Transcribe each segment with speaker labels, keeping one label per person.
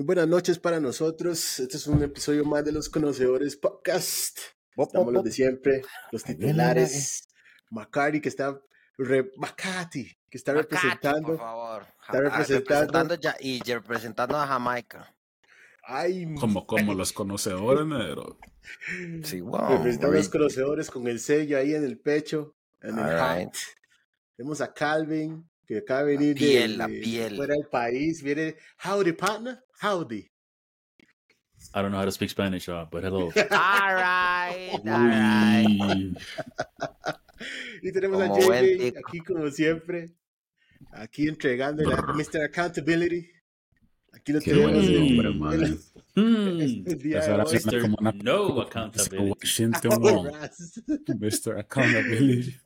Speaker 1: Muy buenas noches para nosotros. Este es un episodio más de los Conocedores Podcast. Estamos los de siempre, los titulares. Macari, que está. Re, Macati, que está
Speaker 2: Macati,
Speaker 1: representando.
Speaker 2: por favor.
Speaker 1: Está
Speaker 2: Ah,
Speaker 1: representando.
Speaker 2: ya- y representando a Jamaica.
Speaker 1: Ay,
Speaker 3: Como, como los conocedores, negro.
Speaker 2: Sí, wow.
Speaker 1: representando a los conocedores con el sello ahí en el pecho, en el
Speaker 2: All
Speaker 1: hat.
Speaker 2: right.
Speaker 1: Tenemos a Calvin, que acaba de venir de-
Speaker 2: piel, la piel.
Speaker 1: fuera del país. Viene, howdy, partner, howdy.
Speaker 4: I don't know how to speak Spanish, uh, but hello.
Speaker 2: All right, all right.
Speaker 4: Uy,
Speaker 1: Y tenemos
Speaker 2: Como
Speaker 1: a JJ
Speaker 2: tico.
Speaker 1: aquí como siempre, aquí entregando la Mr. Accountability. Aquí lo
Speaker 3: Qué
Speaker 1: tenemos.
Speaker 3: buen
Speaker 1: el- el-
Speaker 3: man.
Speaker 4: hmm,
Speaker 1: día
Speaker 3: ahora
Speaker 4: Mr.
Speaker 3: como una
Speaker 4: No accountability.
Speaker 3: Washington, Mr. Accountability.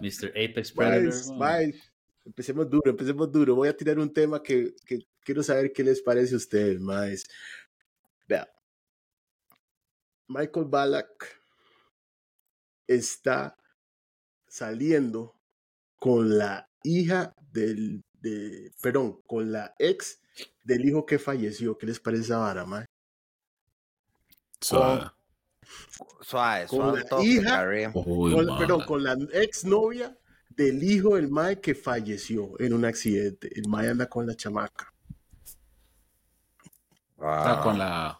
Speaker 4: Mr. Apex Predator.
Speaker 1: Miles, Miles, empecemos duro, empecemos duro. Voy a tirar un tema que, que quiero saber qué les parece a ustedes, Miles. Vea, Michael Ballack está saliendo con la hija del, de, perdón, con la ex del hijo que falleció. ¿Qué les parece esa vara, Miles?
Speaker 3: Suave.
Speaker 2: Suave,
Speaker 1: Con
Speaker 2: suave
Speaker 1: la hija.
Speaker 3: Uy,
Speaker 1: Con- perdón, con la ex novia del hijo del Mae que falleció en un accidente. El Mae anda con la chamaca.
Speaker 3: Ah,
Speaker 2: Wow.
Speaker 3: con la.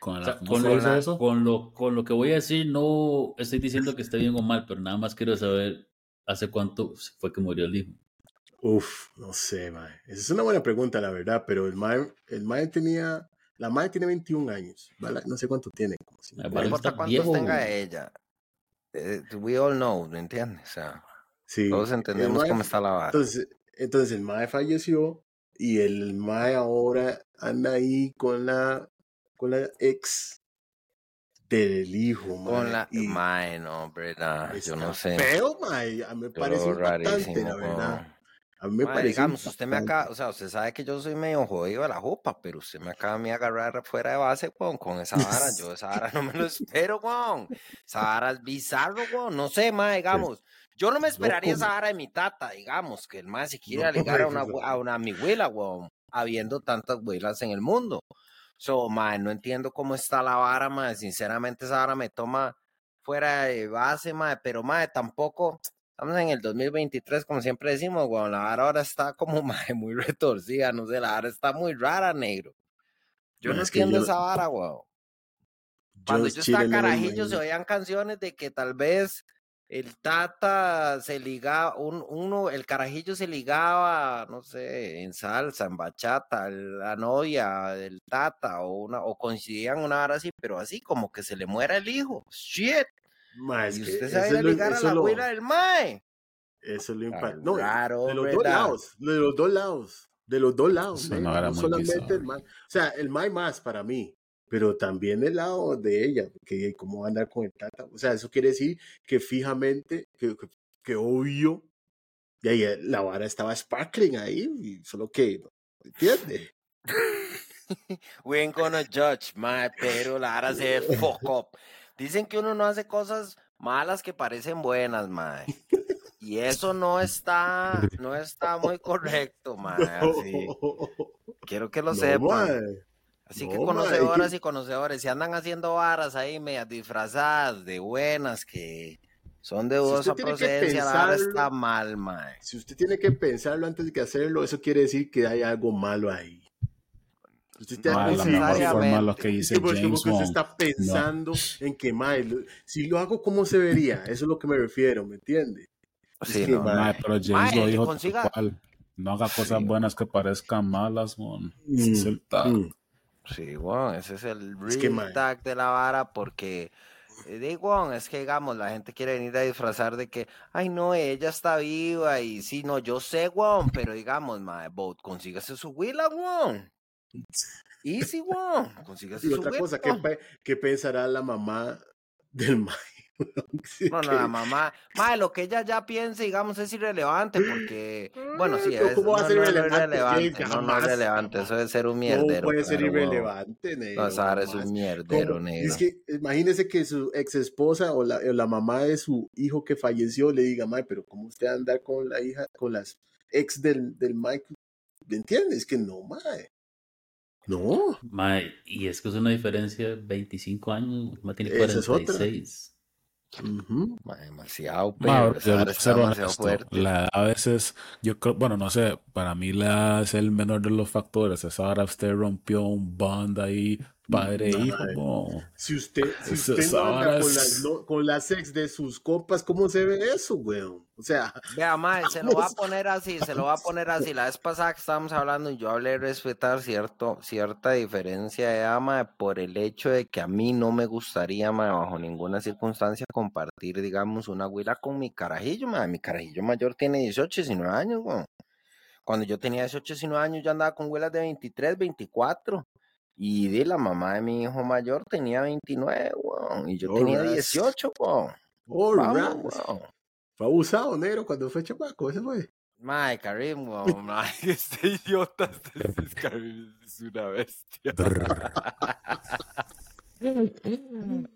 Speaker 3: Con
Speaker 4: O
Speaker 3: la
Speaker 4: sea,
Speaker 3: ¿cómo
Speaker 4: con, lo,
Speaker 3: eso?
Speaker 4: con, lo, con lo que voy a decir, no estoy diciendo que esté bien o mal, pero nada más quiero saber hace cuánto fue que murió el hijo.
Speaker 1: Uf, no sé, Mae. Esa es una buena pregunta, la verdad, pero el Mae, el mae tenía. La Mae tiene 21 años, ¿vale? No sé cuánto tiene. Como si-
Speaker 2: No importa cuántos
Speaker 4: viejo.
Speaker 2: tenga ella. Eh, we all know, ¿me entiendes? O sea,
Speaker 1: Sí.
Speaker 2: todos entendemos
Speaker 1: mae-
Speaker 2: cómo está la vara.
Speaker 1: Entonces, entonces el Mae falleció y el Mae ahora anda ahí con la, con la ex del hijo, Mae.
Speaker 2: Con la...
Speaker 1: y-
Speaker 2: Mae, no, nah, yo no sé.
Speaker 1: Feo, mae. Me
Speaker 2: Yo
Speaker 1: parece
Speaker 2: rarísimo,
Speaker 1: la verdad. A mí me parece
Speaker 2: digamos, usted me acaba, o sea, usted sabe que yo soy medio jodido de la jupa, pero usted me acaba de mí agarrar fuera de base, weón, con esa vara. Yo esa vara no me lo espero, weón. Esa vara es bizarro, weón. No sé, mae, digamos. Yo no me esperaría esa vara de mi tata, digamos, que el mae se quiera
Speaker 1: Loco,
Speaker 2: ligar a una, a una mi huela, weón, habiendo tantas huelas en el mundo. So, mae, no entiendo cómo está la vara, mae. Sinceramente, esa vara me toma fuera de base, mae, pero mae, tampoco. Estamos en el 2023, como siempre decimos, weón. La vara ahora está como muy retorcida, no sé, la vara está muy rara, negro. Yo
Speaker 1: Mae,
Speaker 2: no
Speaker 1: es
Speaker 2: entiendo
Speaker 1: yo-
Speaker 2: esa vara, weón. Cuando
Speaker 1: Just
Speaker 2: yo estaba
Speaker 1: no
Speaker 2: carajillo se oían canciones de que tal vez el tata se ligaba, un, uno, el carajillo se ligaba, no sé, en salsa, en bachata, la novia del tata, o una, o coincidían una hora así, pero así como que se le muera el hijo. Shit.
Speaker 1: Mae, es
Speaker 2: y
Speaker 1: que
Speaker 2: usted
Speaker 1: eso
Speaker 2: se va a ir a
Speaker 1: es lo-
Speaker 2: ligar a
Speaker 1: eso
Speaker 2: la
Speaker 1: lo-
Speaker 2: abuela del mae.
Speaker 1: Eso es lo
Speaker 2: Está
Speaker 1: impacta. No,
Speaker 2: raro,
Speaker 1: de los dos
Speaker 2: ¿verdad?
Speaker 1: lados, de los dos lados, de los dos lados.
Speaker 3: Eso
Speaker 1: ¿eh?
Speaker 3: no era
Speaker 1: No
Speaker 3: muy
Speaker 1: solamente
Speaker 3: bizarro.
Speaker 1: el Mae. O sea, el Mae más para mí, pero también el lado de ella, que cómo va a andar con el tata. O sea, eso quiere decir que fijamente, que, que, que obvio, y ahí la vara estaba sparkling ahí, y solo que, ¿entiendes?
Speaker 2: We ain't gonna judge, mae, pero la hora se fuck up. Dicen que uno no hace cosas malas que parecen buenas, mae. Y eso no está, no está muy correcto, mae. Así. Quiero que lo
Speaker 1: No,
Speaker 2: sepan.
Speaker 1: mae.
Speaker 2: Así que
Speaker 1: no,
Speaker 2: conocedoras y conocedores, si andan haciendo varas ahí medias disfrazadas de buenas que son de
Speaker 1: Si
Speaker 2: dudosa procedencia, la vara está mal, mae.
Speaker 1: Si usted tiene que pensarlo antes de que hacerlo, eso quiere decir que hay algo malo ahí. Usted
Speaker 3: No,
Speaker 2: No
Speaker 3: forma lo que dice
Speaker 1: como que
Speaker 3: Bond.
Speaker 1: está pensando en que, mae, si lo hago, ¿cómo se vería? Eso es lo que me refiero, ¿me entiende?
Speaker 2: Sí,
Speaker 1: que,
Speaker 2: no,
Speaker 1: mae,
Speaker 3: pero James
Speaker 2: Mae,
Speaker 3: lo dijo
Speaker 2: consiga-
Speaker 3: tal cual. No haga cosas
Speaker 2: Sí.
Speaker 3: buenas que parezcan malas, mon. Ese es el tag.
Speaker 1: Mm.
Speaker 2: Sí, weón, ese es el
Speaker 1: Es que,
Speaker 2: real tag de la vara porque, eh, digo, es que digamos, la gente quiere venir a disfrazar de que, ay no, ella está viva y sí, no, yo sé, weón, pero digamos, Boat, consígase su huila, weón. Easy, weón, consígase
Speaker 1: Y
Speaker 2: su
Speaker 1: otra cosa, ¿qué, pe- qué pensará la mamá del mae? Sí,
Speaker 2: No, no,
Speaker 1: que-
Speaker 2: la mamá, mae, lo que ella ya piense, digamos, es irrelevante porque, bueno, sí, es,
Speaker 1: ¿cómo va a
Speaker 2: no,
Speaker 1: ser
Speaker 2: no, no es
Speaker 1: irrelevante,
Speaker 2: relevante, no, no es relevante, eso debe ser un
Speaker 1: No
Speaker 2: mierdero.
Speaker 1: puede ser
Speaker 2: claro,
Speaker 1: irrelevante, negro.
Speaker 2: No, vara es un mierdero,
Speaker 1: ¿Cómo?
Speaker 2: negro.
Speaker 1: Es que imagínese que su ex esposa o la, o la mamá de su hijo que falleció le diga, Mae, pero ¿cómo usted anda con la hija, con las ex del, del Mike? ¿Me entiendes? Que no, Mae. No,
Speaker 4: y es que es una diferencia de 25 años. Mae tiene
Speaker 1: Esa es otra.
Speaker 4: 46.
Speaker 1: ujú,
Speaker 2: Ma, demasiado,
Speaker 3: Ma,
Speaker 2: pero.
Speaker 3: La edad a veces, yo creo, bueno, no sé, para mí la es el menor de los factores. Esa hora usted rompió un bond ahí, padre e hijo.
Speaker 1: Si usted, si usted no anda con las, no- con las ex de sus compas, ¿cómo se ve eso, weón? O sea,
Speaker 2: Vea, mae, se lo va a poner así, se lo va a poner así. La vez pasada que estábamos hablando, yo hablé de respetar cierto, cierta diferencia de ama por el hecho de que a mí no me gustaría, mae, bajo ninguna circunstancia, compartir, digamos, una huila con mi carajillo, mae. Mi carajillo mayor tiene 18, 19 años, weón. Cuando yo tenía 18, 19 años, yo andaba con huelas de 23, 24. Y de la mamá de mi hijo mayor tenía 29, weón. Y yo
Speaker 1: Oh,
Speaker 2: tenía
Speaker 1: ras.
Speaker 2: 18, weón.
Speaker 1: all
Speaker 2: Vamos,
Speaker 1: right.
Speaker 2: weón.
Speaker 1: Fue abusado, negro, cuando fue chamaco, ese fue.
Speaker 2: Mae, Karim, weón, mae, este idiota, este es Karim, es una bestia.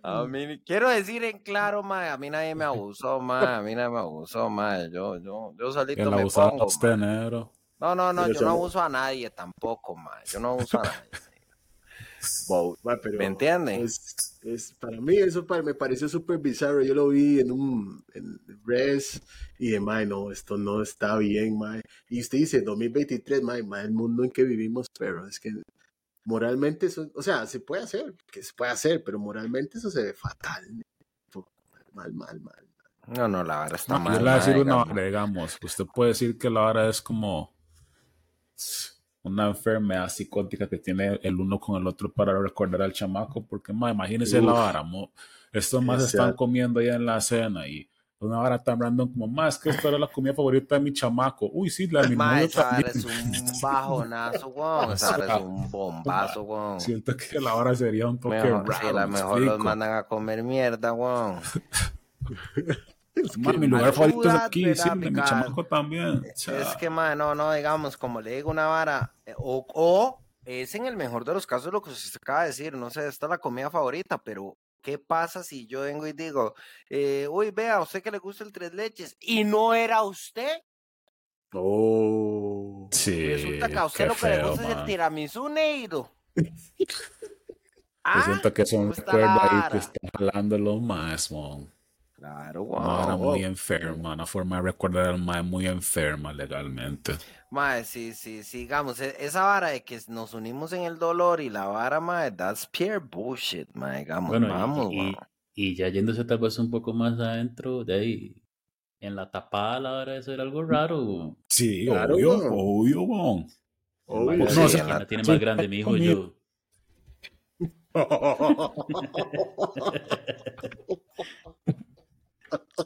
Speaker 2: A mí, quiero decir en claro, mae, a mí nadie me abusó, mae, a mí nadie me abusó, mae, yo, yo, yo solito me pongo,
Speaker 3: usted, negro.
Speaker 2: No, no, no, yo no abuso a nadie tampoco, mae, yo no abuso a nadie. Bo-
Speaker 1: Ma, pero
Speaker 2: ¿Me entiende?
Speaker 1: Es, es- para mí eso me pareció súper bizarro. Yo lo vi en un en res y de, mae, no, esto no está bien, mae. Y usted dice, 2023, mae, mae, el mundo en que vivimos, pero es que moralmente eso, o sea, se puede hacer, que se puede hacer, pero moralmente eso se ve fatal. Mal, mal, mal.
Speaker 2: No, no, la verdad está
Speaker 3: No, yo
Speaker 2: mal,
Speaker 3: le voy a decir una
Speaker 2: digamos.
Speaker 3: vara, digamos. Usted puede decir que la vara es como una enfermedad psicótica que tiene el uno con el otro para recordar al chamaco, porque ma, imagínense la vara, mo. estos más están comiendo ya en la cena y una vara tan random como, más que esta era la comida favorita de mi chamaco. Uy, sí, la de mi novio
Speaker 2: esa
Speaker 3: también.
Speaker 2: es un bajonazo, weón, esa es un bombazo, weón.
Speaker 3: Siento que la vara sería un toque
Speaker 2: Mejor,
Speaker 3: raro.
Speaker 2: sí, la
Speaker 3: me
Speaker 2: mejor los mandan a comer mierda, weón.
Speaker 3: Ma, mi lugar favorito es aquí, sí, mi chamaco también.
Speaker 2: Es que, man, no, no, digamos, como le digo una vara, eh, o, o es en el mejor de los casos lo que usted acaba de decir, no sé, esta es la comida favorita, pero ¿qué pasa si yo vengo y digo, eh, uy, vea, a usted que le gusta el tres leches, y no era usted?
Speaker 1: Oh.
Speaker 3: Sí,
Speaker 2: Resulta que a usted lo que le gusta es el tiramisú neiro.
Speaker 3: Yo
Speaker 2: Ah,
Speaker 3: siento que es un
Speaker 2: ¿cómo está la
Speaker 3: recuerdo ahí que está jalándolo más, man.
Speaker 2: Claro,
Speaker 3: Una vara
Speaker 2: wow.
Speaker 3: muy enferma, una forma de recordar al mae muy enferma legalmente.
Speaker 2: Mae, sí, sí, sigamos. e- Esa vara de que nos unimos en el dolor y la vara, mae, that's pure bullshit, mae. Digamos,
Speaker 4: Bueno, y-
Speaker 2: vamos,
Speaker 4: y,
Speaker 2: weón.
Speaker 4: y ya yéndose tal vez un poco más adentro, de ahí, en la tapada, la hora de eso era algo raro.
Speaker 3: Sí,
Speaker 1: Claro,
Speaker 3: obvio,
Speaker 1: weón.
Speaker 3: obvio, weón.
Speaker 1: Obvio.
Speaker 4: No,
Speaker 2: Sí, en
Speaker 4: quién
Speaker 2: la-
Speaker 4: tiene más grande, mi hijo o yo.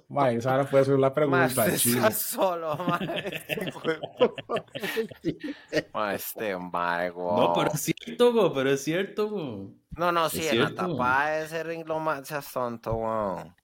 Speaker 3: Mae, esa ahora puede ser la
Speaker 2: Mae,
Speaker 3: pregunta,
Speaker 2: está solo, mae. Mae, este mae.
Speaker 4: No, pero es cierto, go, pero es cierto. go.
Speaker 2: No, no, sí, en la tapada de ser lo más seas tonto, weón.